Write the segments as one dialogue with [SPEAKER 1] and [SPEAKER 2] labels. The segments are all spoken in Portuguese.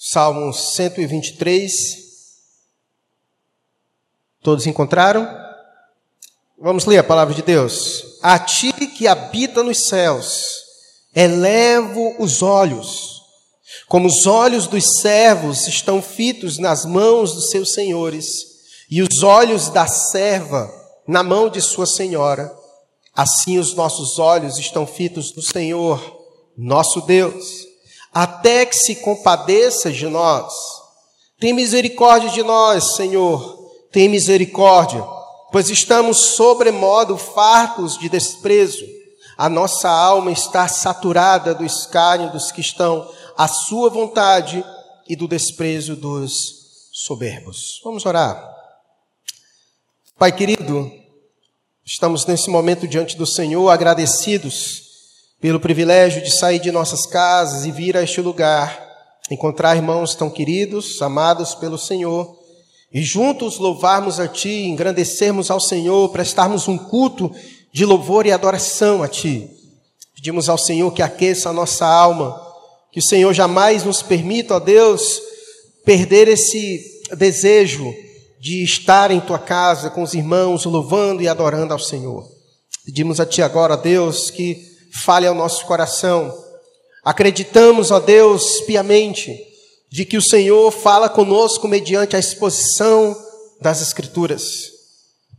[SPEAKER 1] Salmo 123. Todos encontraram? Vamos ler a palavra de Deus. A ti que habita nos céus, elevo os olhos, como os olhos dos servos estão fitos nas mãos dos seus senhores, e os olhos da serva na mão de sua senhora, assim os nossos olhos estão fitos no Senhor, nosso Deus até que se compadeça de nós. Tem misericórdia de nós, Senhor, tem misericórdia, pois estamos sobremodo fartos de desprezo. A nossa alma está saturada do escárnio dos que estão à sua vontade e do desprezo dos soberbos. Vamos orar. Pai querido, estamos nesse momento diante do Senhor agradecidos pelo privilégio de sair de nossas casas e vir a este lugar, encontrar irmãos tão queridos, amados pelo Senhor, e juntos louvarmos a Ti, engrandecermos ao Senhor, prestarmos um culto de louvor e adoração a Ti. Pedimos ao Senhor que aqueça a nossa alma, que o Senhor jamais nos permita, ó Deus, perder esse desejo de estar em Tua casa com os irmãos, louvando e adorando ao Senhor. Pedimos a Ti agora, Deus, que fale ao nosso coração. Acreditamos, ó Deus, piamente, de que o Senhor fala conosco mediante a exposição das Escrituras.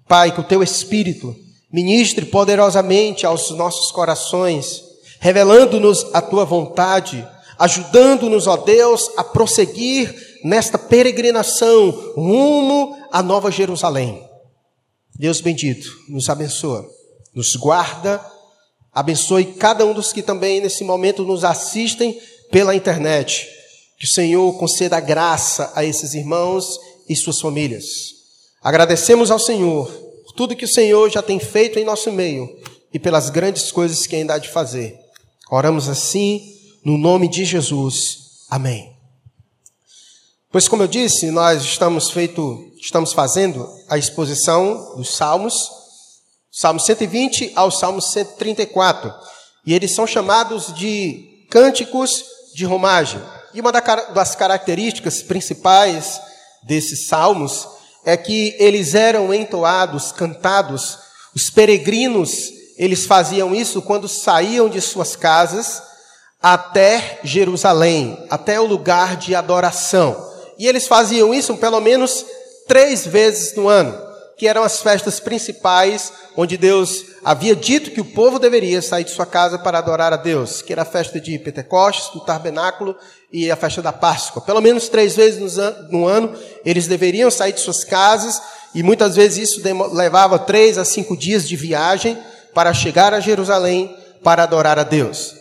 [SPEAKER 1] Pai, que o teu Espírito ministre poderosamente aos nossos corações, revelando-nos a tua vontade, ajudando-nos, ó Deus, a prosseguir nesta peregrinação rumo à Nova Jerusalém. Deus bendito, nos abençoa, nos guarda Abençoe cada um dos que também nesse momento nos assistem pela internet. Que o Senhor conceda graça a esses irmãos e suas famílias. Agradecemos ao Senhor por tudo que o Senhor já tem feito em nosso meio e pelas grandes coisas que ainda há de fazer. Oramos assim no nome de Jesus. Amém. Pois como eu disse, nós estamos feito, estamos fazendo a exposição dos Salmos Salmo 120 ao Salmo 134. E eles são chamados de cânticos de romagem. E uma das características principais desses salmos é que eles eram entoados, cantados. Os peregrinos, eles faziam isso quando saíam de suas casas até Jerusalém, até o lugar de adoração. E eles faziam isso pelo menos três vezes no ano que eram as festas principais, onde Deus havia dito que o povo deveria sair de sua casa para adorar a Deus, que era a festa de Pentecostes, do Tabernáculo e a festa da Páscoa. Pelo menos três vezes no ano, eles deveriam sair de suas casas, e muitas vezes isso levava três a cinco dias de viagem para chegar a Jerusalém para adorar a Deus.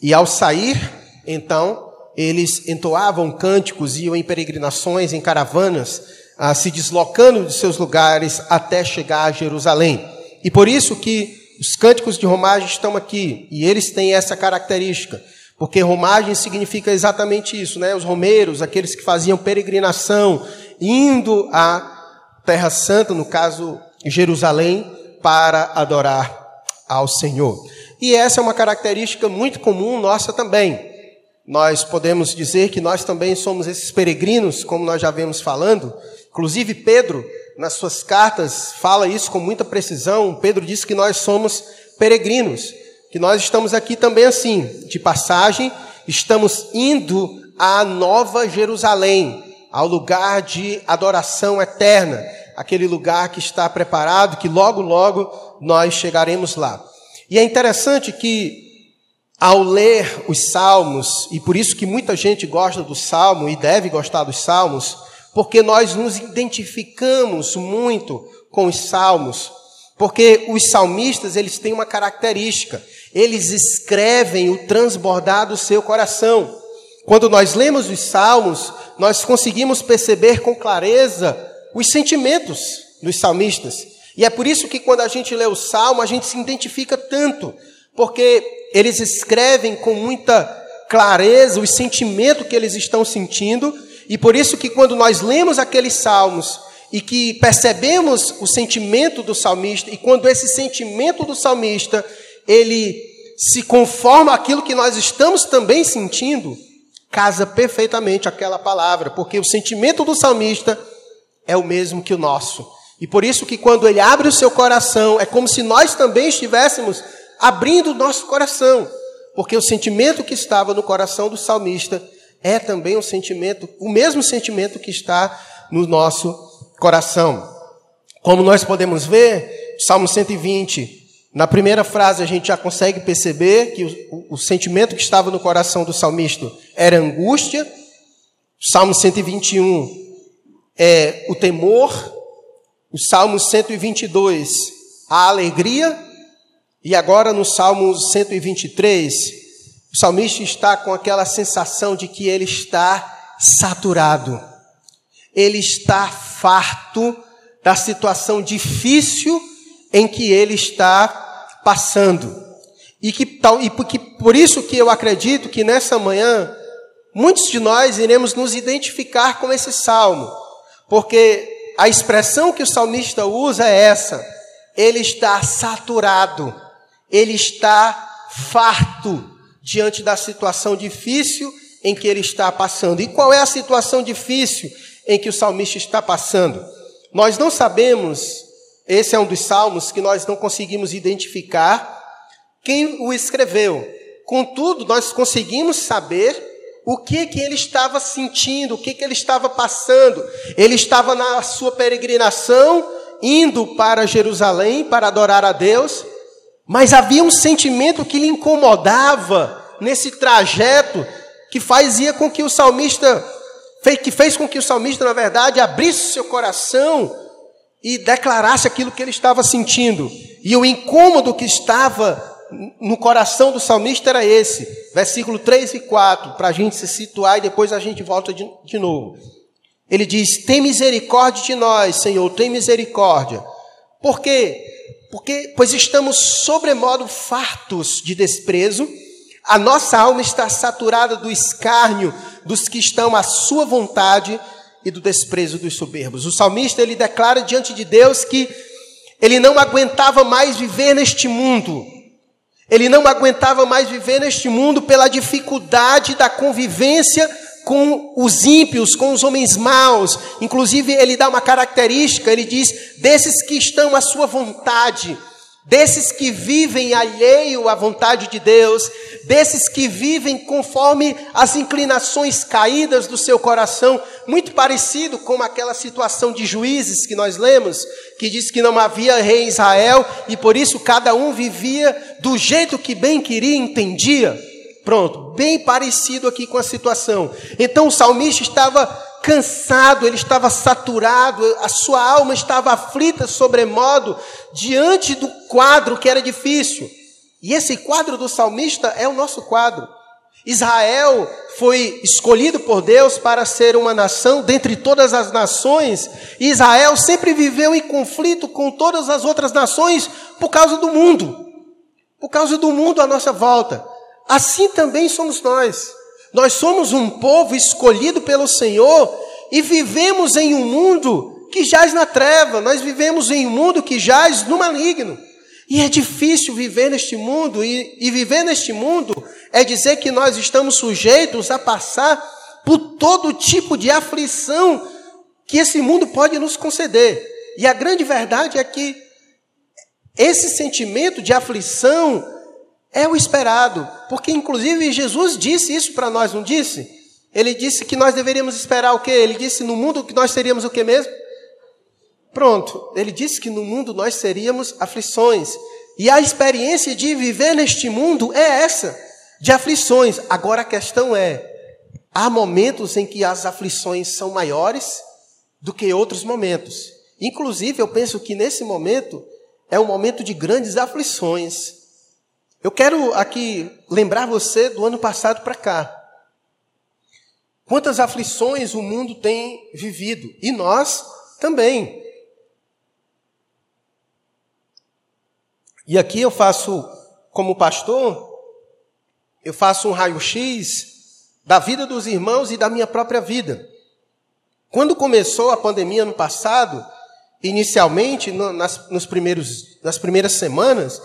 [SPEAKER 1] E ao sair, então, eles entoavam cânticos, iam em peregrinações, em caravanas, ah, se deslocando de seus lugares até chegar a Jerusalém. E por isso que os cânticos de romagem estão aqui, e eles têm essa característica, porque romagem significa exatamente isso, né? Os romeiros, aqueles que faziam peregrinação, indo à Terra Santa, no caso Jerusalém, para adorar ao Senhor. E essa é uma característica muito comum nossa também. Nós podemos dizer que nós também somos esses peregrinos, como nós já vemos falando, Inclusive, Pedro, nas suas cartas, fala isso com muita precisão. Pedro diz que nós somos peregrinos, que nós estamos aqui também assim, de passagem, estamos indo à Nova Jerusalém, ao lugar de adoração eterna, aquele lugar que está preparado, que logo, logo nós chegaremos lá. E é interessante que, ao ler os salmos, e por isso que muita gente gosta do salmo e deve gostar dos salmos, porque nós nos identificamos muito com os salmos, porque os salmistas, eles têm uma característica, eles escrevem o transbordar do seu coração. Quando nós lemos os salmos, nós conseguimos perceber com clareza os sentimentos dos salmistas. E é por isso que quando a gente lê o salmo, a gente se identifica tanto, porque eles escrevem com muita clareza o sentimento que eles estão sentindo e por isso que quando nós lemos aqueles salmos e que percebemos o sentimento do salmista, e quando esse sentimento do salmista, ele se conforma àquilo que nós estamos também sentindo, casa perfeitamente aquela palavra, porque o sentimento do salmista é o mesmo que o nosso. E por isso que quando ele abre o seu coração, é como se nós também estivéssemos abrindo o nosso coração, porque o sentimento que estava no coração do salmista é também um sentimento, o mesmo sentimento que está no nosso coração. Como nós podemos ver, Salmo 120, na primeira frase a gente já consegue perceber que o, o, o sentimento que estava no coração do salmista era angústia. Salmo 121 é o temor. O Salmo 122, a alegria. E agora no Salmo 123, o salmista está com aquela sensação de que ele está saturado, ele está farto da situação difícil em que ele está passando. E, que, tal, e por isso que eu acredito que nessa manhã, muitos de nós iremos nos identificar com esse salmo, porque a expressão que o salmista usa é essa: ele está saturado, ele está farto diante da situação difícil em que ele está passando. E qual é a situação difícil em que o salmista está passando? Nós não sabemos, esse é um dos salmos que nós não conseguimos identificar quem o escreveu. Contudo, nós conseguimos saber o que que ele estava sentindo, o que que ele estava passando. Ele estava na sua peregrinação, indo para Jerusalém para adorar a Deus, mas havia um sentimento que lhe incomodava nesse trajeto que fazia com que o salmista, que fez com que o salmista, na verdade, abrisse seu coração e declarasse aquilo que ele estava sentindo. E o incômodo que estava no coração do salmista era esse, versículo 3 e 4, para a gente se situar e depois a gente volta de, de novo. Ele diz: Tem misericórdia de nós, Senhor, tem misericórdia. Por quê? Porque, pois estamos sobremodo fartos de desprezo, a nossa alma está saturada do escárnio dos que estão à sua vontade e do desprezo dos soberbos. O salmista ele declara diante de Deus que ele não aguentava mais viver neste mundo. Ele não aguentava mais viver neste mundo pela dificuldade da convivência com os ímpios, com os homens maus. Inclusive, ele dá uma característica, ele diz: desses que estão à sua vontade, desses que vivem alheio à vontade de Deus, desses que vivem conforme as inclinações caídas do seu coração, muito parecido com aquela situação de juízes que nós lemos, que diz que não havia rei em Israel e por isso cada um vivia do jeito que bem queria e entendia. Pronto, bem parecido aqui com a situação. Então o salmista estava cansado, ele estava saturado, a sua alma estava aflita sobremodo diante do quadro que era difícil. E esse quadro do salmista é o nosso quadro. Israel foi escolhido por Deus para ser uma nação dentre todas as nações. Israel sempre viveu em conflito com todas as outras nações por causa do mundo. Por causa do mundo à nossa volta. Assim também somos nós. Nós somos um povo escolhido pelo Senhor e vivemos em um mundo que jaz na treva, nós vivemos em um mundo que jaz no maligno. E é difícil viver neste mundo, e, e viver neste mundo é dizer que nós estamos sujeitos a passar por todo tipo de aflição que esse mundo pode nos conceder. E a grande verdade é que esse sentimento de aflição é o esperado, porque inclusive Jesus disse isso para nós, não disse? Ele disse que nós deveríamos esperar o quê? Ele disse no mundo que nós seríamos o quê mesmo? Pronto, ele disse que no mundo nós seríamos aflições. E a experiência de viver neste mundo é essa, de aflições. Agora a questão é: há momentos em que as aflições são maiores do que outros momentos. Inclusive, eu penso que nesse momento é um momento de grandes aflições. Eu quero aqui lembrar você do ano passado para cá. Quantas aflições o mundo tem vivido e nós também. E aqui eu faço, como pastor, eu faço um raio-x da vida dos irmãos e da minha própria vida. Quando começou a pandemia no passado, inicialmente, nas, nos primeiros, nas primeiras semanas,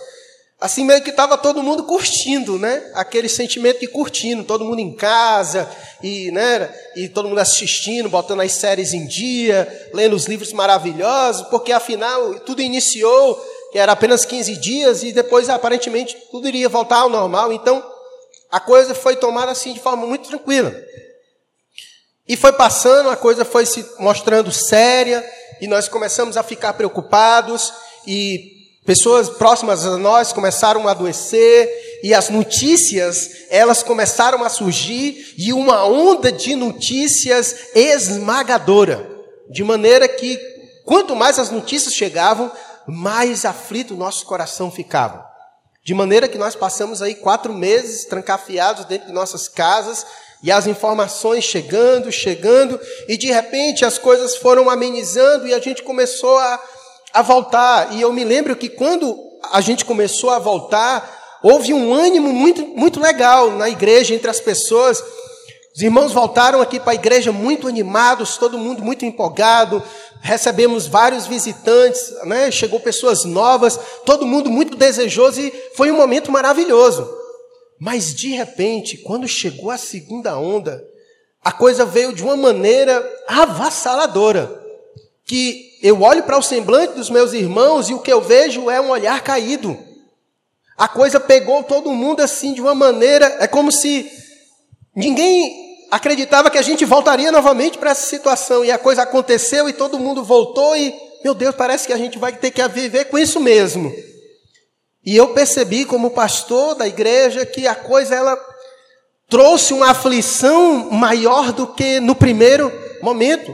[SPEAKER 1] assim meio que estava todo mundo curtindo, né? Aquele sentimento de curtindo, todo mundo em casa e, né? E todo mundo assistindo, botando as séries em dia, lendo os livros maravilhosos, porque afinal tudo iniciou, que era apenas 15 dias e depois aparentemente tudo iria voltar ao normal. Então a coisa foi tomada assim de forma muito tranquila. E foi passando, a coisa foi se mostrando séria e nós começamos a ficar preocupados e Pessoas próximas a nós começaram a adoecer e as notícias, elas começaram a surgir e uma onda de notícias esmagadora, de maneira que quanto mais as notícias chegavam, mais aflito o nosso coração ficava. De maneira que nós passamos aí quatro meses trancafiados dentro de nossas casas e as informações chegando, chegando, e de repente as coisas foram amenizando e a gente começou a a voltar. E eu me lembro que quando a gente começou a voltar, houve um ânimo muito, muito legal na igreja, entre as pessoas. Os irmãos voltaram aqui para a igreja muito animados, todo mundo muito empolgado. Recebemos vários visitantes, né? chegou pessoas novas, todo mundo muito desejoso e foi um momento maravilhoso. Mas de repente, quando chegou a segunda onda, a coisa veio de uma maneira avassaladora, que eu olho para o semblante dos meus irmãos e o que eu vejo é um olhar caído. A coisa pegou todo mundo assim de uma maneira, é como se ninguém acreditava que a gente voltaria novamente para essa situação e a coisa aconteceu e todo mundo voltou e, meu Deus, parece que a gente vai ter que viver com isso mesmo. E eu percebi como pastor da igreja que a coisa ela trouxe uma aflição maior do que no primeiro momento.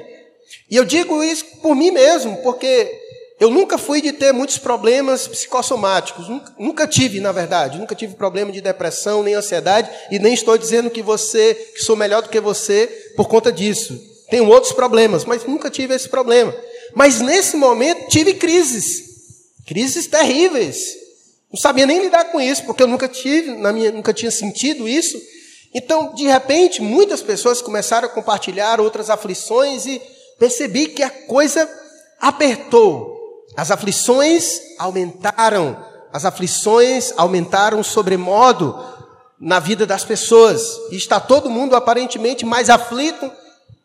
[SPEAKER 1] E eu digo isso por mim mesmo, porque eu nunca fui de ter muitos problemas psicossomáticos. Nunca, nunca, tive, na verdade. Nunca tive problema de depressão, nem ansiedade. E nem estou dizendo que você, que sou melhor do que você por conta disso. Tenho outros problemas, mas nunca tive esse problema. Mas nesse momento tive crises. Crises terríveis. Não sabia nem lidar com isso, porque eu nunca tive, na minha, nunca tinha sentido isso. Então, de repente, muitas pessoas começaram a compartilhar outras aflições e percebi que a coisa apertou. As aflições aumentaram. As aflições aumentaram sobremodo na vida das pessoas. E está todo mundo aparentemente mais aflito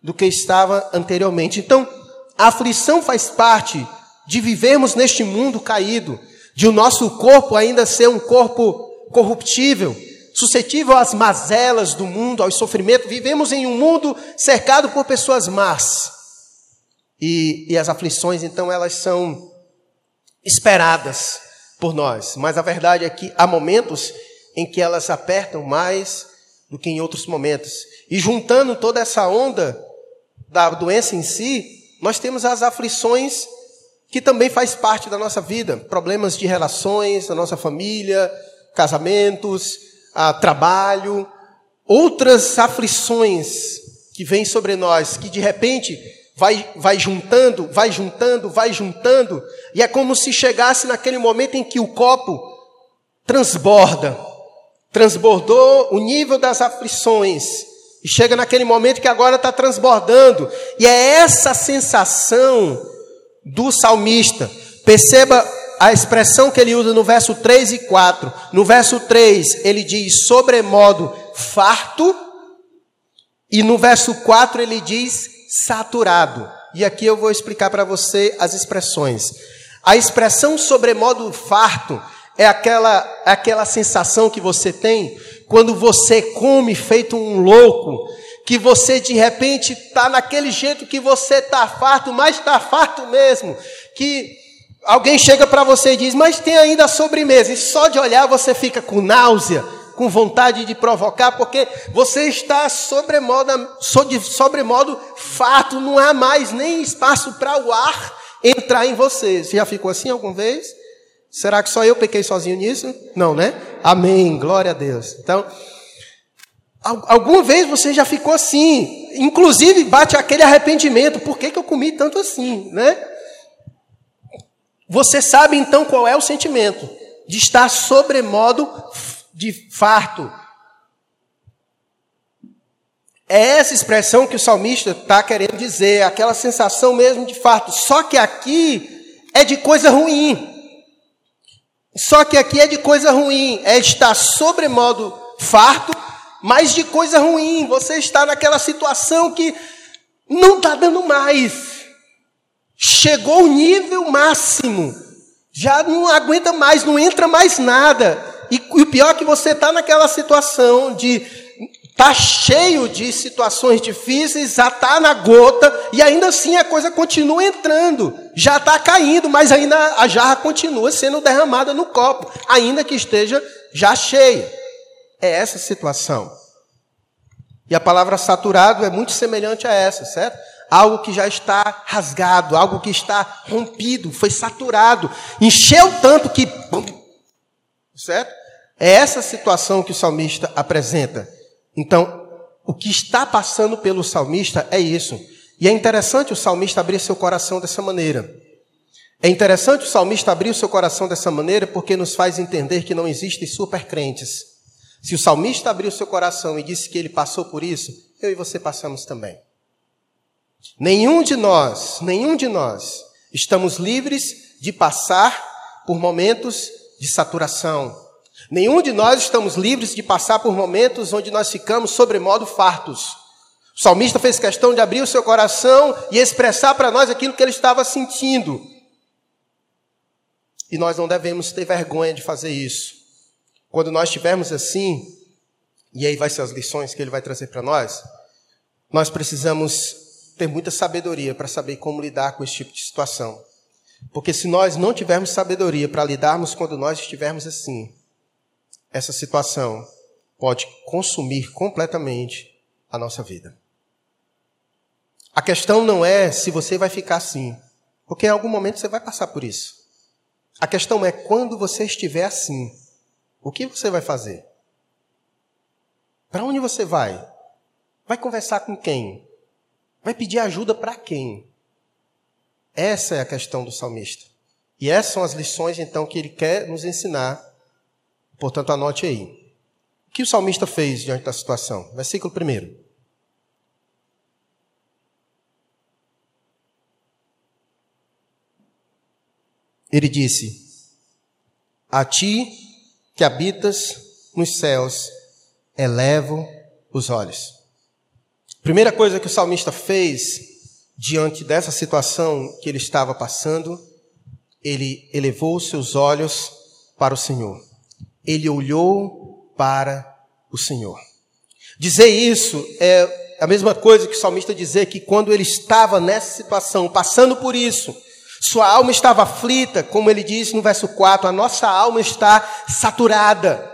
[SPEAKER 1] do que estava anteriormente. Então, a aflição faz parte de vivermos neste mundo caído, de o nosso corpo ainda ser um corpo corruptível, suscetível às mazelas do mundo, aos sofrimentos. Vivemos em um mundo cercado por pessoas más. E, e as aflições, então, elas são esperadas por nós. Mas a verdade é que há momentos em que elas apertam mais do que em outros momentos. E juntando toda essa onda da doença em si, nós temos as aflições que também faz parte da nossa vida, problemas de relações, da nossa família, casamentos, a trabalho, outras aflições que vêm sobre nós, que de repente vai, vai juntando, vai juntando, vai juntando, e é como se chegasse naquele momento em que o copo transborda, transbordou o nível das aflições, e chega naquele momento que agora está transbordando, e é essa sensação do salmista. Perceba a expressão que ele usa no verso 3 e 4. No verso 3, ele diz sobremodo farto, e no verso 4 ele diz saturado. E aqui eu vou explicar para você as expressões. A expressão sobremodo farto é aquela, é aquela sensação que você tem quando você come feito um louco, que você de repente está naquele jeito que você está farto, mas está farto mesmo, que alguém chega para você e diz, mas tem ainda sobremesa, e só de olhar você fica com náusea, com vontade de provocar, porque você está sobremodo, sobremodo fato, não há mais nem espaço para o ar entrar em você. Você já ficou assim alguma vez? Será que só eu pequei sozinho nisso? Não, né? Amém, glória a Deus. Então, alguma vez você já ficou assim, inclusive bate aquele arrependimento, por que, que eu comi tanto assim, né? Você sabe então qual é o sentimento de estar sobremodo de farto. É essa expressão que o salmista está querendo dizer, aquela sensação mesmo de farto. Só que aqui é de coisa ruim. Só que aqui é de coisa ruim, é estar sobremodo farto, mas de coisa ruim. Você está naquela situação que não está dando mais. Chegou o nível máximo. Já não aguenta mais, não entra mais nada. E, e o pior é que você está naquela situação de está cheio de situações difíceis, já está na gota, e ainda assim a coisa continua entrando. Já está caindo, mas ainda a jarra continua sendo derramada no copo, ainda que esteja já cheia. É essa situação. E a palavra saturado é muito semelhante a essa, certo? Algo que já está rasgado, algo que está rompido, foi saturado, encheu tanto que. Certo? É essa situação que o salmista apresenta. Então, o que está passando pelo salmista é isso. E é interessante o salmista abrir seu coração dessa maneira. É interessante o salmista abrir o seu coração dessa maneira porque nos faz entender que não existem supercrentes. Se o salmista abriu seu coração e disse que ele passou por isso, eu e você passamos também. Nenhum de nós, nenhum de nós estamos livres de passar por momentos de saturação, Nenhum de nós estamos livres de passar por momentos onde nós ficamos sobremodo fartos. O salmista fez questão de abrir o seu coração e expressar para nós aquilo que ele estava sentindo. E nós não devemos ter vergonha de fazer isso. Quando nós estivermos assim, e aí vai ser as lições que ele vai trazer para nós, nós precisamos ter muita sabedoria para saber como lidar com esse tipo de situação. Porque se nós não tivermos sabedoria para lidarmos quando nós estivermos assim, essa situação pode consumir completamente a nossa vida. A questão não é se você vai ficar assim, porque em algum momento você vai passar por isso. A questão é quando você estiver assim, o que você vai fazer? Para onde você vai? Vai conversar com quem? Vai pedir ajuda para quem? Essa é a questão do salmista. E essas são as lições, então, que ele quer nos ensinar Portanto, anote aí. O que o salmista fez diante da situação? Versículo 1. Ele disse: A ti que habitas nos céus, elevo os olhos. Primeira coisa que o salmista fez diante dessa situação que ele estava passando, ele elevou seus olhos para o Senhor ele olhou para o Senhor. Dizer isso é a mesma coisa que o salmista dizer que quando ele estava nessa situação, passando por isso, sua alma estava aflita, como ele diz no verso 4, a nossa alma está saturada.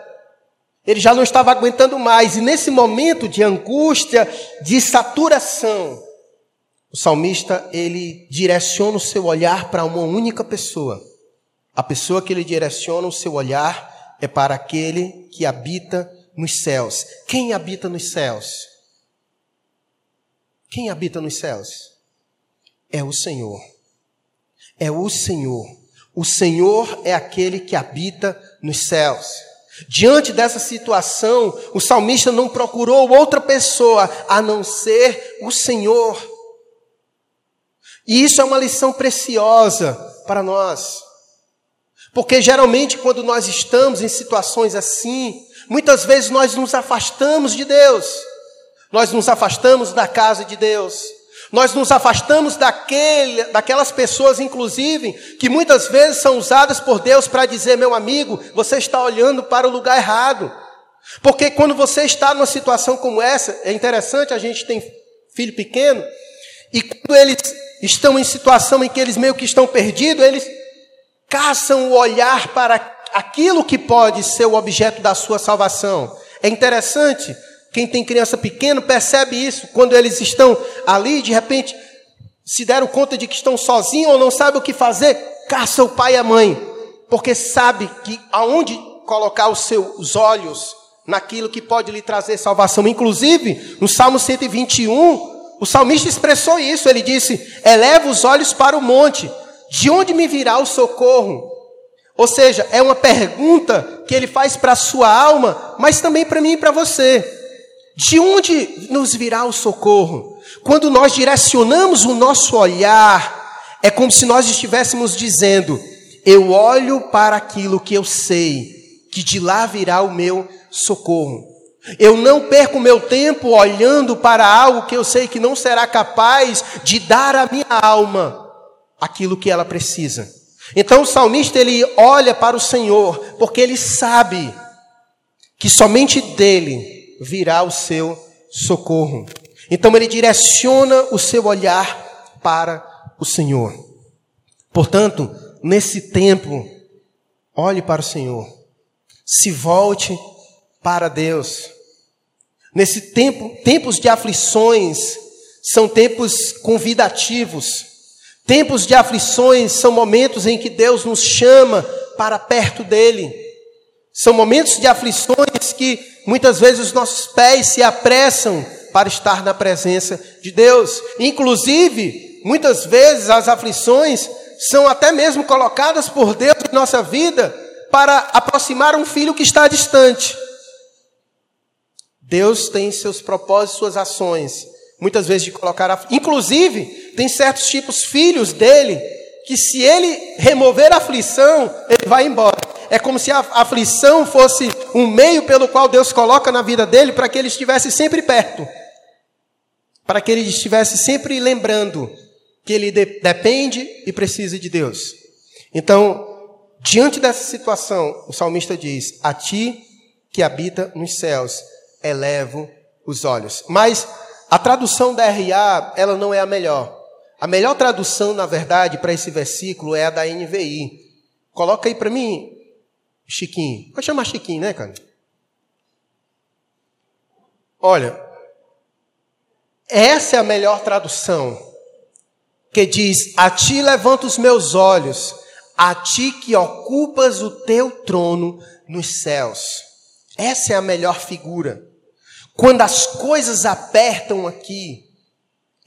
[SPEAKER 1] Ele já não estava aguentando mais, e nesse momento de angústia, de saturação, o salmista ele direciona o seu olhar para uma única pessoa. A pessoa que ele direciona o seu olhar é para aquele que habita nos céus. Quem habita nos céus? Quem habita nos céus? É o Senhor. É o Senhor. O Senhor é aquele que habita nos céus. Diante dessa situação, o salmista não procurou outra pessoa a não ser o Senhor. E isso é uma lição preciosa para nós. Porque geralmente, quando nós estamos em situações assim, muitas vezes nós nos afastamos de Deus, nós nos afastamos da casa de Deus, nós nos afastamos daquele, daquelas pessoas, inclusive, que muitas vezes são usadas por Deus para dizer: meu amigo, você está olhando para o lugar errado. Porque quando você está numa situação como essa, é interessante, a gente tem filho pequeno, e quando eles estão em situação em que eles meio que estão perdidos, eles caçam o olhar para aquilo que pode ser o objeto da sua salvação. É interessante, quem tem criança pequena percebe isso, quando eles estão ali, de repente, se deram conta de que estão sozinhos ou não sabem o que fazer, caça o pai e a mãe, porque sabe que aonde colocar os seus olhos naquilo que pode lhe trazer salvação. Inclusive, no Salmo 121, o salmista expressou isso, ele disse: eleva os olhos para o monte, de onde me virá o socorro? Ou seja, é uma pergunta que ele faz para a sua alma, mas também para mim e para você. De onde nos virá o socorro? Quando nós direcionamos o nosso olhar, é como se nós estivéssemos dizendo: Eu olho para aquilo que eu sei, que de lá virá o meu socorro. Eu não perco meu tempo olhando para algo que eu sei que não será capaz de dar à minha alma aquilo que ela precisa. Então o salmista ele olha para o Senhor, porque ele sabe que somente dele virá o seu socorro. Então ele direciona o seu olhar para o Senhor. Portanto, nesse tempo, olhe para o Senhor. Se volte para Deus. Nesse tempo, tempos de aflições são tempos convidativos. Tempos de aflições são momentos em que Deus nos chama para perto dele. São momentos de aflições que muitas vezes os nossos pés se apressam para estar na presença de Deus. Inclusive, muitas vezes as aflições são até mesmo colocadas por Deus em nossa vida para aproximar um filho que está distante. Deus tem seus propósitos, suas ações, muitas vezes de colocar, a... inclusive, tem certos tipos filhos dele que se ele remover a aflição, ele vai embora. É como se a aflição fosse um meio pelo qual Deus coloca na vida dele para que ele estivesse sempre perto. Para que ele estivesse sempre lembrando que ele de depende e precisa de Deus. Então, diante dessa situação, o salmista diz: A ti que habita nos céus, elevo os olhos. Mas a tradução da RA, ela não é a melhor. A melhor tradução, na verdade, para esse versículo é a da NVI. Coloca aí para mim, Chiquinho. Pode chamar Chiquinho, né, cara? Olha, essa é a melhor tradução, que diz: A ti levanto os meus olhos, a ti que ocupas o teu trono nos céus. Essa é a melhor figura. Quando as coisas apertam aqui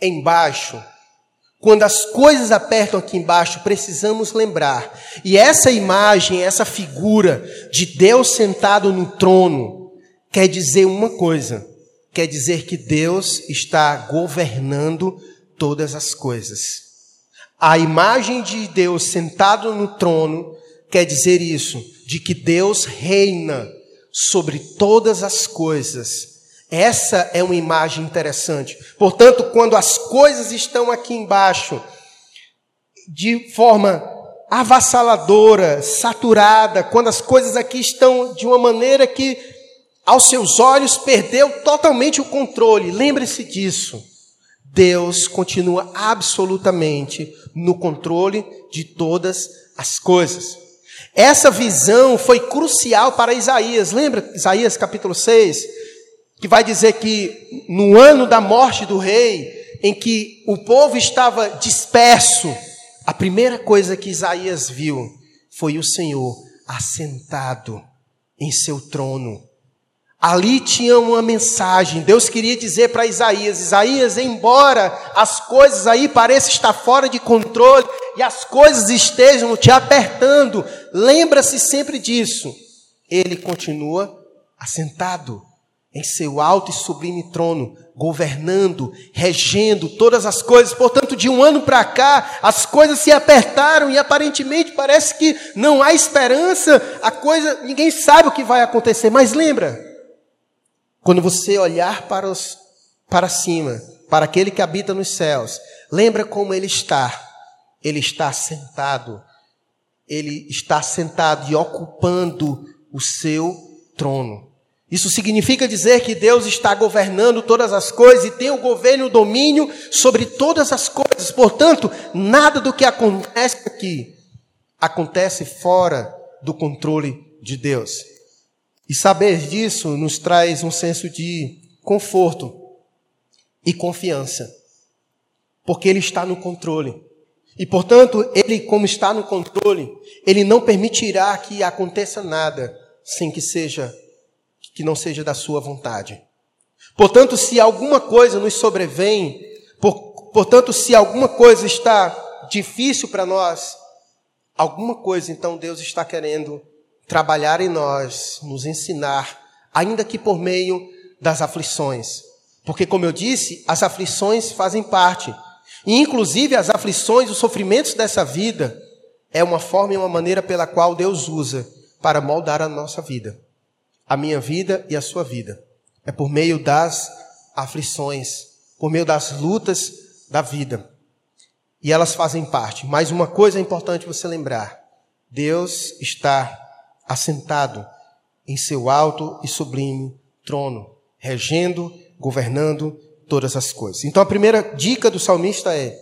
[SPEAKER 1] embaixo, quando as coisas apertam aqui embaixo, precisamos lembrar. E essa imagem, essa figura de Deus sentado no trono, quer dizer uma coisa: quer dizer que Deus está governando todas as coisas. A imagem de Deus sentado no trono quer dizer isso, de que Deus reina sobre todas as coisas essa é uma imagem interessante. Portanto, quando as coisas estão aqui embaixo, de forma avassaladora, saturada, quando as coisas aqui estão de uma maneira que, aos seus olhos, perdeu totalmente o controle, lembre-se disso. Deus continua absolutamente no controle de todas as coisas. Essa visão foi crucial para Isaías. Lembra Isaías capítulo 6? Que vai dizer que no ano da morte do rei, em que o povo estava disperso, a primeira coisa que Isaías viu foi o Senhor assentado em seu trono. Ali tinha uma mensagem. Deus queria dizer para Isaías: Isaías, embora as coisas aí pareçam estar fora de controle e as coisas estejam te apertando, lembra-se sempre disso. Ele continua assentado em seu alto e sublime trono, governando, regendo todas as coisas. Portanto, de um ano para cá, as coisas se apertaram e aparentemente parece que não há esperança, a coisa, ninguém sabe o que vai acontecer. Mas lembra, quando você olhar para, os, para cima, para aquele que habita nos céus, lembra como ele está. Ele está sentado. Ele está sentado e ocupando o seu trono. Isso significa dizer que Deus está governando todas as coisas e tem o governo e o domínio sobre todas as coisas. Portanto, nada do que acontece aqui acontece fora do controle de Deus. E saber disso nos traz um senso de conforto e confiança, porque Ele está no controle. E, portanto, Ele, como está no controle, Ele não permitirá que aconteça nada sem que seja que não seja da sua vontade. Portanto, se alguma coisa nos sobrevém, por, portanto, se alguma coisa está difícil para nós, alguma coisa então Deus está querendo trabalhar em nós, nos ensinar, ainda que por meio das aflições. Porque, como eu disse, as aflições fazem parte. E, inclusive, as aflições, os sofrimentos dessa vida, é uma forma e uma maneira pela qual Deus usa para moldar a nossa vida, a minha vida e a sua vida. É por meio das aflições, por meio das lutas da vida. E elas fazem parte. Mas uma coisa é importante você lembrar: Deus está assentado em seu alto e sublime trono, regendo, governando todas as coisas. Então a primeira dica do salmista é: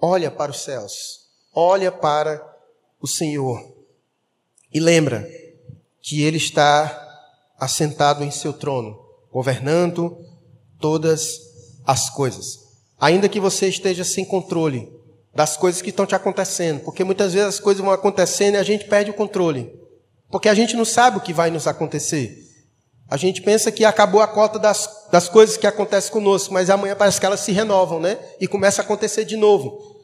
[SPEAKER 1] olha para os céus, olha para o Senhor e lembra que Ele está assentado em seu trono, governando todas as coisas. Ainda que você esteja sem controle das coisas que estão te acontecendo, porque muitas vezes as coisas vão acontecendo e a gente perde o controle, porque a gente não sabe o que vai nos acontecer. A gente pensa que acabou a cota das, das coisas que acontecem conosco, mas amanhã parece que elas se renovam, né? E começa a acontecer de novo.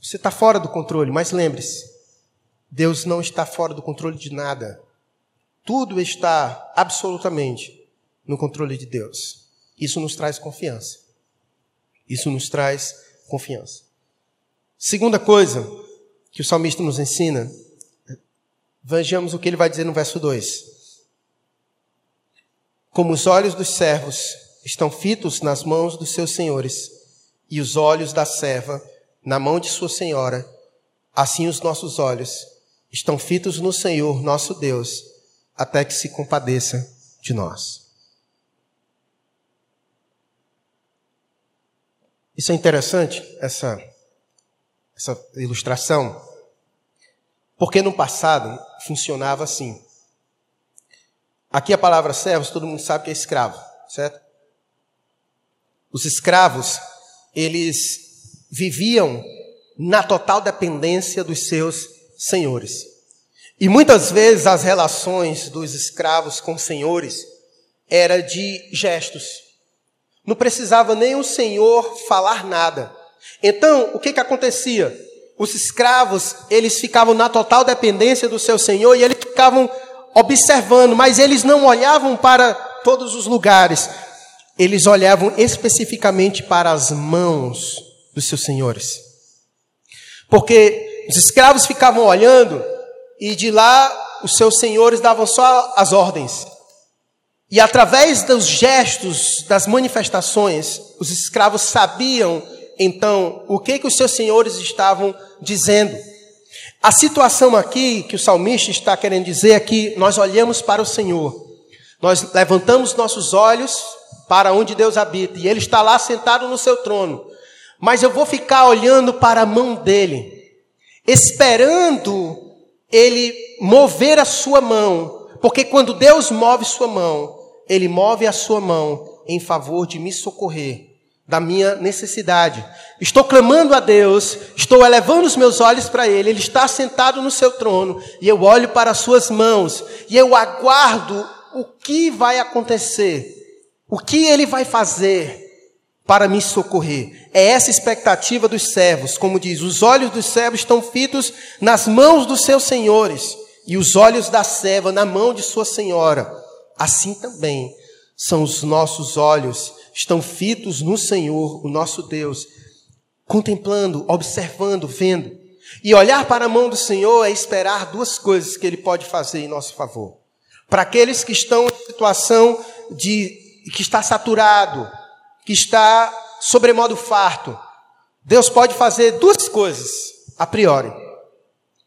[SPEAKER 1] Você está fora do controle, mas lembre-se: Deus não está fora do controle de nada. Tudo está absolutamente no controle de Deus. Isso nos traz confiança. Isso nos traz confiança. Segunda coisa que o salmista nos ensina, vejamos o que ele vai dizer no verso 2. Como os olhos dos servos estão fitos nas mãos dos seus senhores, e os olhos da serva na mão de sua senhora, assim os nossos olhos estão fitos no Senhor, nosso Deus, até que se compadeça de nós. Isso é interessante, essa, essa ilustração, porque no passado funcionava assim. Aqui a palavra servos, todo mundo sabe que é escravo, certo? Os escravos, eles viviam na total dependência dos seus senhores. E muitas vezes as relações dos escravos com senhores era de gestos. Não precisava nem o senhor falar nada. Então, o que que acontecia? Os escravos, eles ficavam na total dependência do seu senhor e eles ficavam observando, mas eles não olhavam para todos os lugares, eles olhavam especificamente para as mãos dos seus senhores. Porque os escravos ficavam olhando e de lá os seus senhores davam só as ordens. E através dos gestos, das manifestações, os escravos sabiam então o que que os seus senhores estavam dizendo. A situação aqui que o salmista está querendo dizer é que nós olhamos para o Senhor, nós levantamos nossos olhos para onde Deus habita e Ele está lá sentado no seu trono, mas eu vou ficar olhando para a mão dele, esperando Ele mover a sua mão, porque quando Deus move sua mão, Ele move a sua mão em favor de me socorrer da minha necessidade. Estou clamando a Deus, estou elevando os meus olhos para Ele, Ele está sentado no seu trono, e eu olho para as suas mãos, e eu aguardo o que vai acontecer, o que Ele vai fazer para me socorrer. É essa expectativa dos servos, como diz, os olhos dos servos estão fitos nas mãos dos seus senhores, e os olhos da serva na mão de sua senhora. Assim também são os nossos olhos estão fitos no Senhor, o nosso Deus, contemplando, observando, vendo. E olhar para a mão do Senhor é esperar duas coisas que Ele pode fazer em nosso favor. Para aqueles que estão em situação de que está saturado, que está sobremodo farto, Deus pode fazer duas coisas a priori.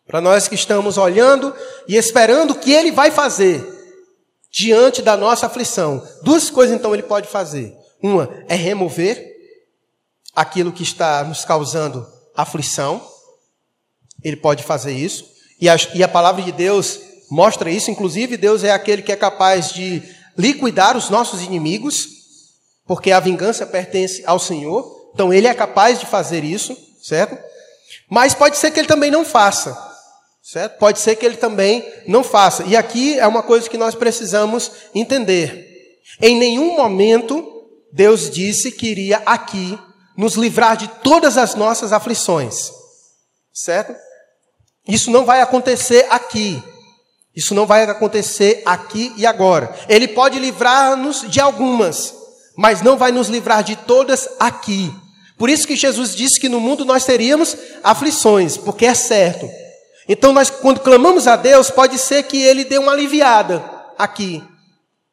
[SPEAKER 1] Para nós que estamos olhando e esperando o que Ele vai fazer diante da nossa aflição, duas coisas então Ele pode fazer. Uma é remover aquilo que está nos causando aflição. Ele pode fazer isso. E a, e a palavra de Deus mostra isso. Inclusive, Deus é aquele que é capaz de liquidar os nossos inimigos, porque a vingança pertence ao Senhor. Então, Ele é capaz de fazer isso, certo? Mas pode ser que Ele também não faça, certo? Pode ser que Ele também não faça. E aqui é uma coisa que nós precisamos entender. Em nenhum momento Deus disse que iria aqui nos livrar de todas as nossas aflições. Certo? Isso não vai acontecer aqui. Isso não vai acontecer aqui e agora. Ele pode livrar-nos de algumas, mas não vai nos livrar de todas aqui. Por isso que Jesus disse que no mundo nós teríamos aflições, porque é certo. Então, nós, quando clamamos a Deus, pode ser que Ele dê uma aliviada aqui.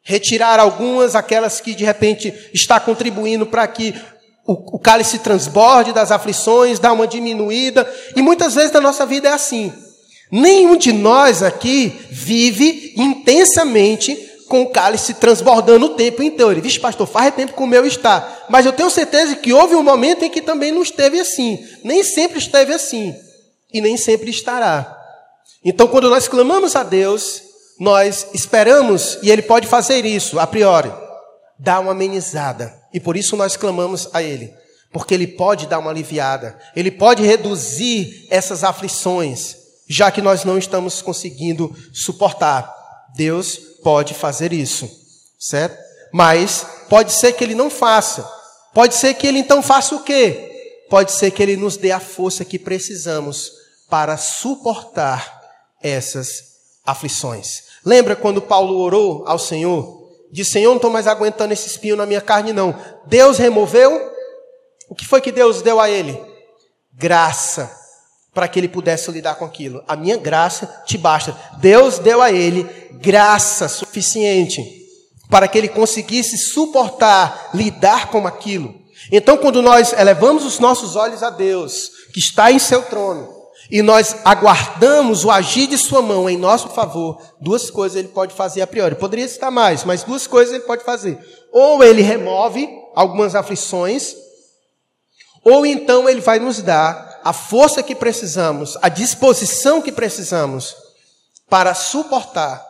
[SPEAKER 1] Retirar algumas, aquelas que de repente está contribuindo para que o, o cálice transborde das aflições, dá uma diminuída. E muitas vezes na nossa vida é assim. Nenhum de nós aqui vive intensamente com o cálice transbordando o tempo inteiro. Vixe, pastor, faz tempo que o meu está. Mas eu tenho certeza que houve um momento em que também não esteve assim. Nem sempre esteve assim. E nem sempre estará. Então, quando nós clamamos a Deus, nós esperamos, e Ele pode fazer isso, a priori, dar uma amenizada. E por isso nós clamamos a Ele. Porque Ele pode dar uma aliviada. Ele pode reduzir essas aflições, já que nós não estamos conseguindo suportar. Deus pode fazer isso, certo? Mas pode ser que Ele não faça. Pode ser que Ele então faça o quê? Pode ser que Ele nos dê a força que precisamos para suportar essas aflições. Lembra quando Paulo orou ao Senhor? Disse: Senhor, não estou mais aguentando esse espinho na minha carne, não. Deus removeu. O que foi que Deus deu a ele? Graça, para que ele pudesse lidar com aquilo. A minha graça te basta. Deus deu a ele graça suficiente para que ele conseguisse suportar, lidar com aquilo. Então, quando nós elevamos os nossos olhos a Deus, que está em seu trono, e nós aguardamos o agir de sua mão em nosso favor, duas coisas ele pode fazer a priori. Poderia citar mais, mas duas coisas ele pode fazer. Ou ele remove algumas aflições, ou então ele vai nos dar a força que precisamos, a disposição que precisamos para suportar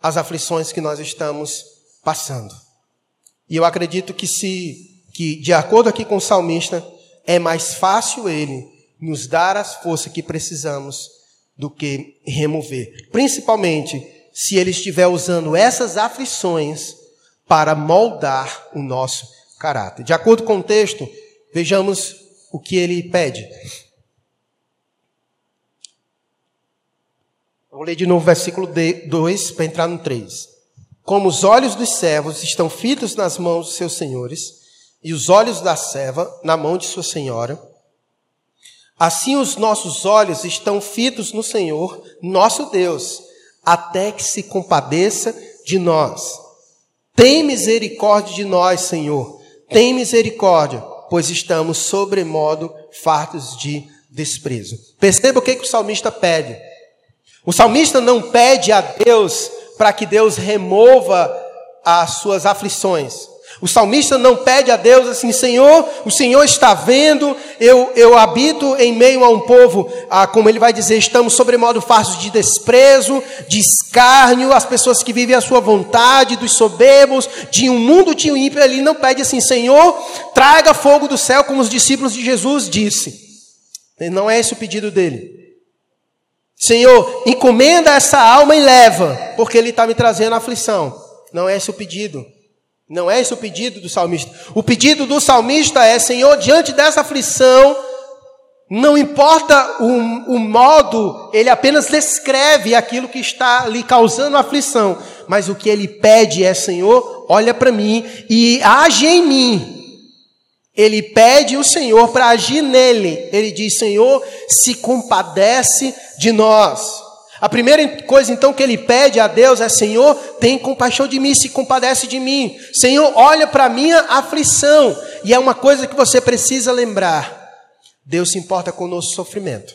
[SPEAKER 1] as aflições que nós estamos passando. E eu acredito que se que de acordo aqui com o salmista, é mais fácil ele nos dar as forças que precisamos do que remover. Principalmente se ele estiver usando essas aflições para moldar o nosso caráter. De acordo com o texto, vejamos o que ele pede. Vou ler de novo o versículo 2 para entrar no 3. Como os olhos dos servos estão fitos nas mãos dos seus senhores, e os olhos da serva na mão de sua senhora, Assim os nossos olhos estão fitos no Senhor, nosso Deus, até que se compadeça de nós. Tem misericórdia de nós, Senhor. Tem misericórdia, pois estamos sobremodo fartos de desprezo. Perceba o que, que o salmista pede. O salmista não pede a Deus para que Deus remova as suas aflições. O salmista não pede a Deus assim, Senhor, o Senhor está vendo, eu, eu habito em meio a um povo, ah, como ele vai dizer, estamos sobremodo fartos de desprezo, de escárnio, as pessoas que vivem a sua vontade, dos soberbos, de um mundo de ímpio. Ele não pede assim, Senhor, traga fogo do céu, como os discípulos de Jesus disse. Não é esse o pedido dele. Senhor, encomenda essa alma e leva, porque ele está me trazendo aflição. Não é esse o pedido. Não é esse o pedido do salmista. O pedido do salmista é: Senhor, diante dessa aflição, não importa o, o, modo, ele apenas descreve aquilo que está lhe causando aflição. Mas o que ele pede é: Senhor, olha para mim e age em mim. Ele pede o Senhor para agir nele. Ele diz: Senhor, se compadece de nós. A primeira coisa então que ele pede a Deus é: Senhor, tem compaixão de mim, se compadece de mim. Senhor, olha para a minha aflição. E é uma coisa que você precisa lembrar: Deus se importa com o nosso sofrimento.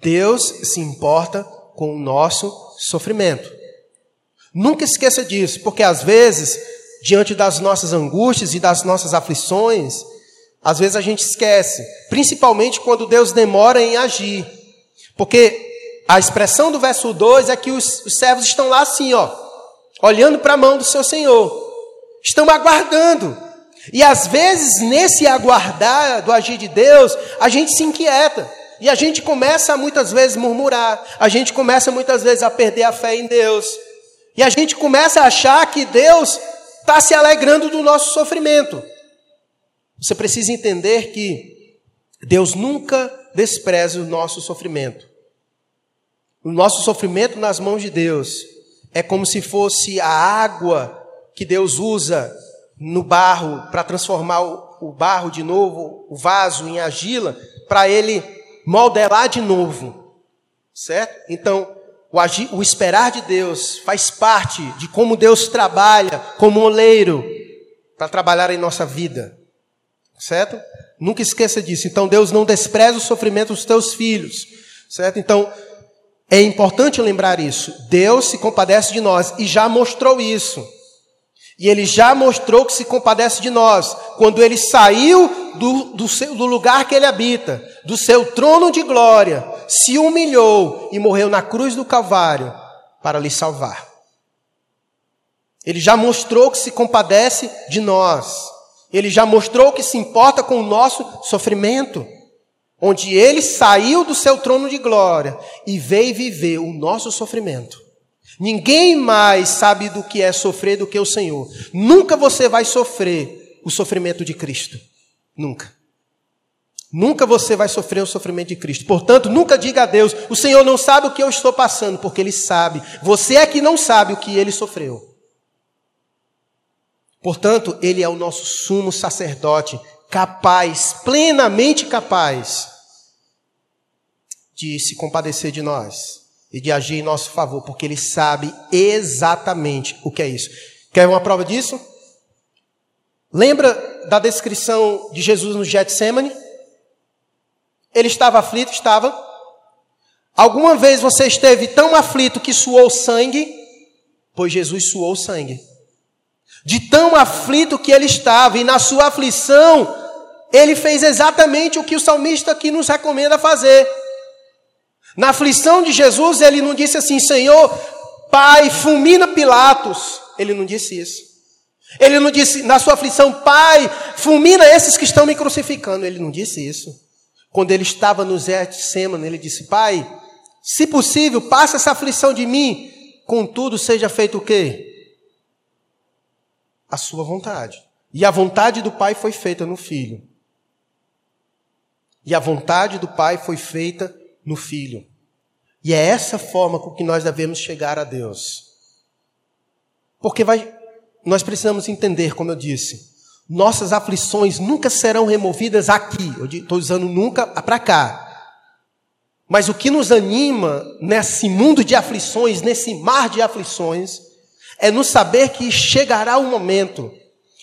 [SPEAKER 1] Deus se importa com o nosso sofrimento. Nunca esqueça disso, porque às vezes, diante das nossas angústias e das nossas aflições, às vezes a gente esquece, principalmente quando Deus demora em agir. Porque a expressão do verso 2 é que os, os servos estão lá assim, ó, olhando para a mão do seu Senhor. Estão aguardando. E às vezes, nesse aguardar do agir de Deus, a gente se inquieta. E a gente começa a muitas vezes murmurar. A gente começa muitas vezes a perder a fé em Deus. E a gente começa a achar que Deus está se alegrando do nosso sofrimento. Você precisa entender que Deus nunca despreze o nosso sofrimento. O nosso sofrimento nas mãos de Deus é como se fosse a água que Deus usa no barro para transformar o barro de novo, o vaso, em argila, para ele modelar de novo. Certo? Então, o, agir, o esperar de Deus faz parte de como Deus trabalha como oleiro para trabalhar em nossa vida. Certo? Nunca esqueça disso. Então Deus não despreza o sofrimento dos teus filhos. Certo? Então é importante lembrar isso. Deus se compadece de nós e já mostrou isso. E ele já mostrou que se compadece de nós quando ele saiu do, do, seu, do, lugar que ele habita, do seu trono de glória, se humilhou e morreu na cruz do Calvário para lhe salvar. Ele já mostrou que se compadece de nós. Ele já mostrou que se importa com o nosso sofrimento. Onde ele saiu do seu trono de glória e veio viver o nosso sofrimento. Ninguém mais sabe do que é sofrer do que o Senhor. Nunca você vai sofrer o sofrimento de Cristo. Nunca. Nunca você vai sofrer o sofrimento de Cristo. Portanto, nunca diga a Deus: o Senhor não sabe o que eu estou passando, porque Ele sabe. Você é que não sabe o que ele sofreu. Portanto, Ele é o nosso sumo sacerdote, capaz, plenamente capaz, de se compadecer de nós e de agir em nosso favor, porque Ele sabe exatamente o que é isso. Quer uma prova disso? Lembra da descrição de Jesus no Getsemane? Ele estava aflito? Estava. Alguma vez você esteve tão aflito que suou sangue? Pois Jesus suou sangue. De tão aflito que ele estava, e na sua aflição, ele fez exatamente o que o salmista aqui nos recomenda fazer. Na aflição de Jesus, ele não disse assim, Senhor, Pai, fulmina Pilatos. Ele não disse isso. Ele não disse, na sua aflição, Pai, fulmina esses que estão me crucificando. Ele não disse isso. Quando ele estava no Getsemane, ele disse: Pai, se possível, passa essa aflição de mim, contudo seja feito o quê? A sua vontade. E a vontade do Pai foi feita no Filho. E a vontade do Pai foi feita no Filho. E é essa forma com que nós devemos chegar a Deus. Porque vai, nós precisamos entender, como eu disse, nossas aflições nunca serão removidas aqui. Eu estou usando nunca para cá. Mas o que nos anima nesse mundo de aflições, nesse mar de aflições, é nos saber que chegará o momento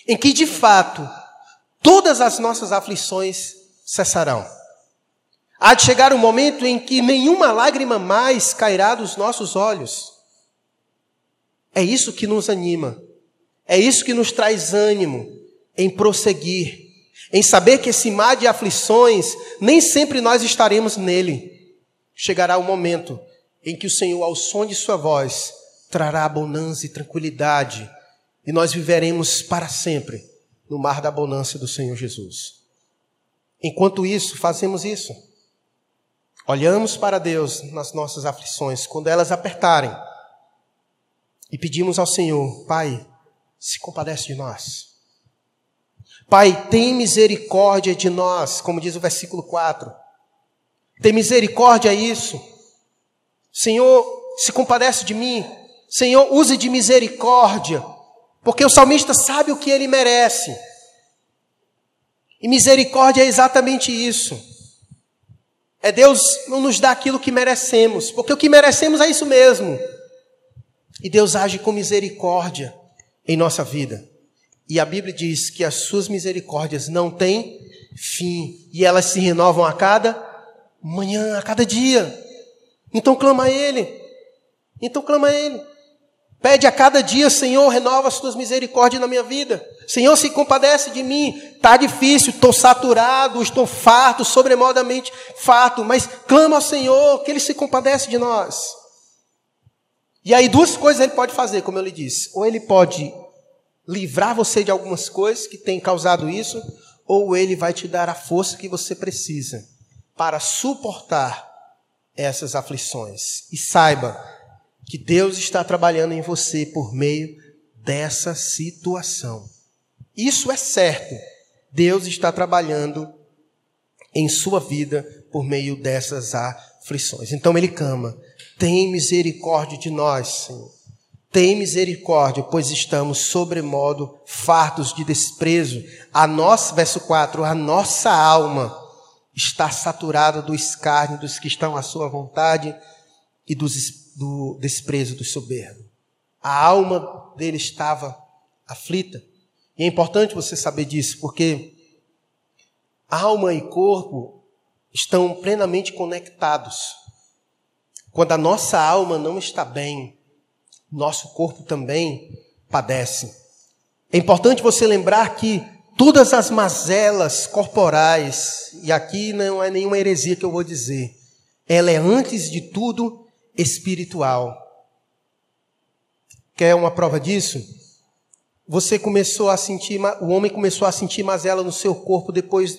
[SPEAKER 1] em que, de fato, todas as nossas aflições cessarão. Há de chegar o um momento em que nenhuma lágrima mais cairá dos nossos olhos. É isso que nos anima. É isso que nos traz ânimo em prosseguir, em saber que esse mar de aflições, nem sempre nós estaremos nele. Chegará o momento em que o Senhor, ao som de Sua voz, trará bonança e tranquilidade, e nós viveremos para sempre no mar da bonança do Senhor Jesus. Enquanto isso, fazemos isso. Olhamos para Deus nas nossas aflições, quando elas apertarem, e pedimos ao Senhor, Pai, se compadece de nós. Pai, tem misericórdia de nós, como diz o versículo 4. Tem misericórdia isso. Senhor, se compadece de mim. Senhor, use de misericórdia, porque o salmista sabe o que ele merece. E misericórdia é exatamente isso. É Deus não nos dá aquilo que merecemos, porque o que merecemos é isso mesmo. E Deus age com misericórdia em nossa vida. E a Bíblia diz que as suas misericórdias não têm fim e elas se renovam a cada manhã, a cada dia. Então clama a Ele. Então clama a Ele. Pede a cada dia, Senhor, renova as tuas misericórdias na minha vida. Senhor, se compadece de mim. Está difícil, estou saturado, estou farto, sobremodamente farto, mas clama ao Senhor que Ele se compadece de nós. E aí duas coisas Ele pode fazer, como eu lhe disse. Ou Ele pode livrar você de algumas coisas que têm causado isso, ou ele vai te dar a força que você precisa para suportar essas aflições. E saiba que Deus está trabalhando em você por meio dessa situação. Isso é certo. Deus está trabalhando em sua vida por meio dessas aflições. Então ele clama: tem misericórdia de nós, Senhor. Tem misericórdia, pois estamos sobremodo fartos de desprezo. A nossa, verso 4, a nossa alma está saturada do escárnio dos que estão à sua vontade e dos, do desprezo do soberbo. A alma dele estava aflita. E é importante você saber disso, porque alma e corpo estão plenamente conectados. Quando a nossa alma não está bem, nosso corpo também padece. É importante você lembrar que todas as mazelas corporais, e aqui não é nenhuma heresia que eu vou dizer, ela é antes de tudo espiritual. Quer uma prova disso? Você começou a sentir, o homem começou a sentir mazela no seu corpo depois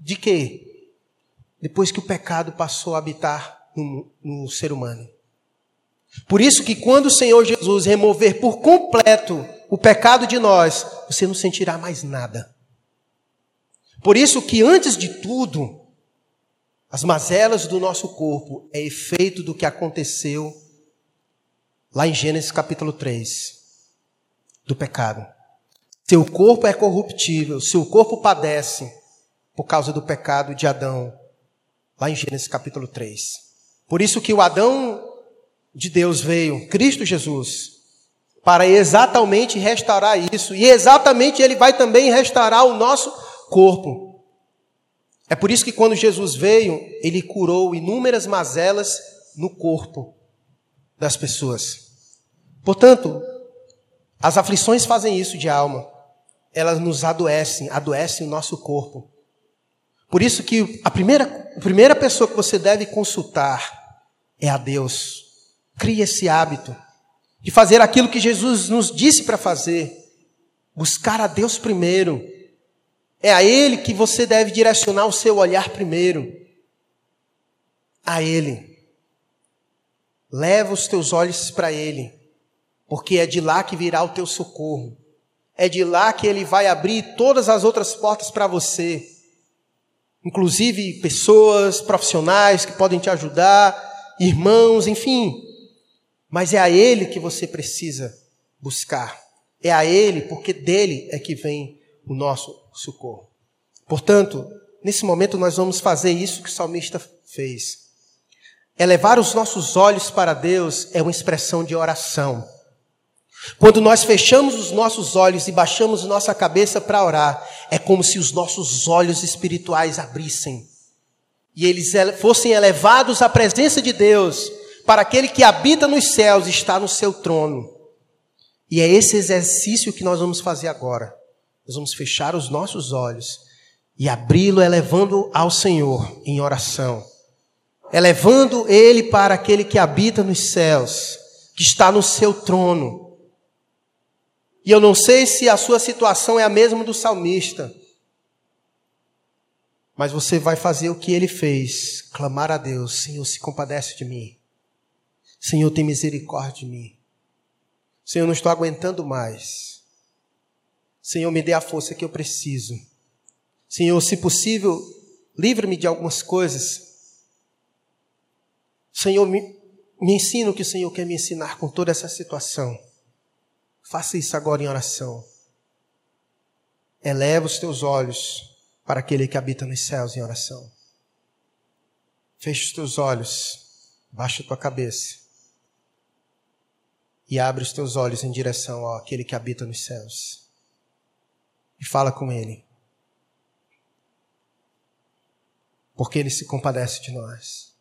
[SPEAKER 1] de quê? Depois que o pecado passou a habitar no, no ser humano. Por isso que quando o Senhor Jesus remover por completo o pecado de nós, você não sentirá mais nada. Por isso que antes de tudo, as mazelas do nosso corpo é efeito do que aconteceu lá em Gênesis capítulo 3, do pecado. Seu corpo é corruptível, seu corpo padece por causa do pecado de Adão, lá em Gênesis capítulo 3. Por isso que o Adão de Deus veio, Cristo Jesus, para exatamente restaurar isso. E exatamente Ele vai também restaurar o nosso corpo. É por isso que quando Jesus veio, Ele curou inúmeras mazelas no corpo das pessoas. Portanto, as aflições fazem isso de alma. Elas nos adoecem, adoecem o nosso corpo. Por isso que a primeira, a primeira pessoa que você deve consultar é a Deus. Crie esse hábito de fazer aquilo que Jesus nos disse para fazer. Buscar a Deus primeiro. É a Ele que você deve direcionar o seu olhar primeiro. A Ele. Leva os teus olhos para Ele, porque é de lá que virá o teu socorro. É de lá que Ele vai abrir todas as outras portas para você, inclusive pessoas profissionais que podem te ajudar, irmãos, enfim, mas é a Ele que você precisa buscar. É a Ele, porque dele é que vem o nosso socorro. Portanto, nesse momento nós vamos fazer isso que o salmista fez. Elevar os nossos olhos para Deus é uma expressão de oração. Quando nós fechamos os nossos olhos e baixamos nossa cabeça para orar, é como se os nossos olhos espirituais abrissem e eles fossem elevados à presença de Deus para aquele que habita nos céus está no seu trono. E é esse exercício que nós vamos fazer agora. Nós vamos fechar os nossos olhos e abri-lo elevando ao Senhor em oração. Elevando ele para aquele que habita nos céus, que está no seu trono. E eu não sei se a sua situação é a mesma do salmista. Mas você vai fazer o que ele fez, clamar a Deus, Senhor, se compadece de mim. Senhor, tem misericórdia de mim. Senhor, não estou aguentando mais. Senhor, me dê a força que eu preciso. Senhor, se possível, livre-me de algumas coisas. Senhor, me, me ensina o que o Senhor quer me ensinar com toda essa situação. Faça isso agora em oração. Eleva os teus olhos para aquele que habita nos céus em oração. Feche os teus olhos, baixa a tua cabeça e abre os teus olhos em direção àquele que habita nos céus. E fala com ele. Porque ele se compadece de nós.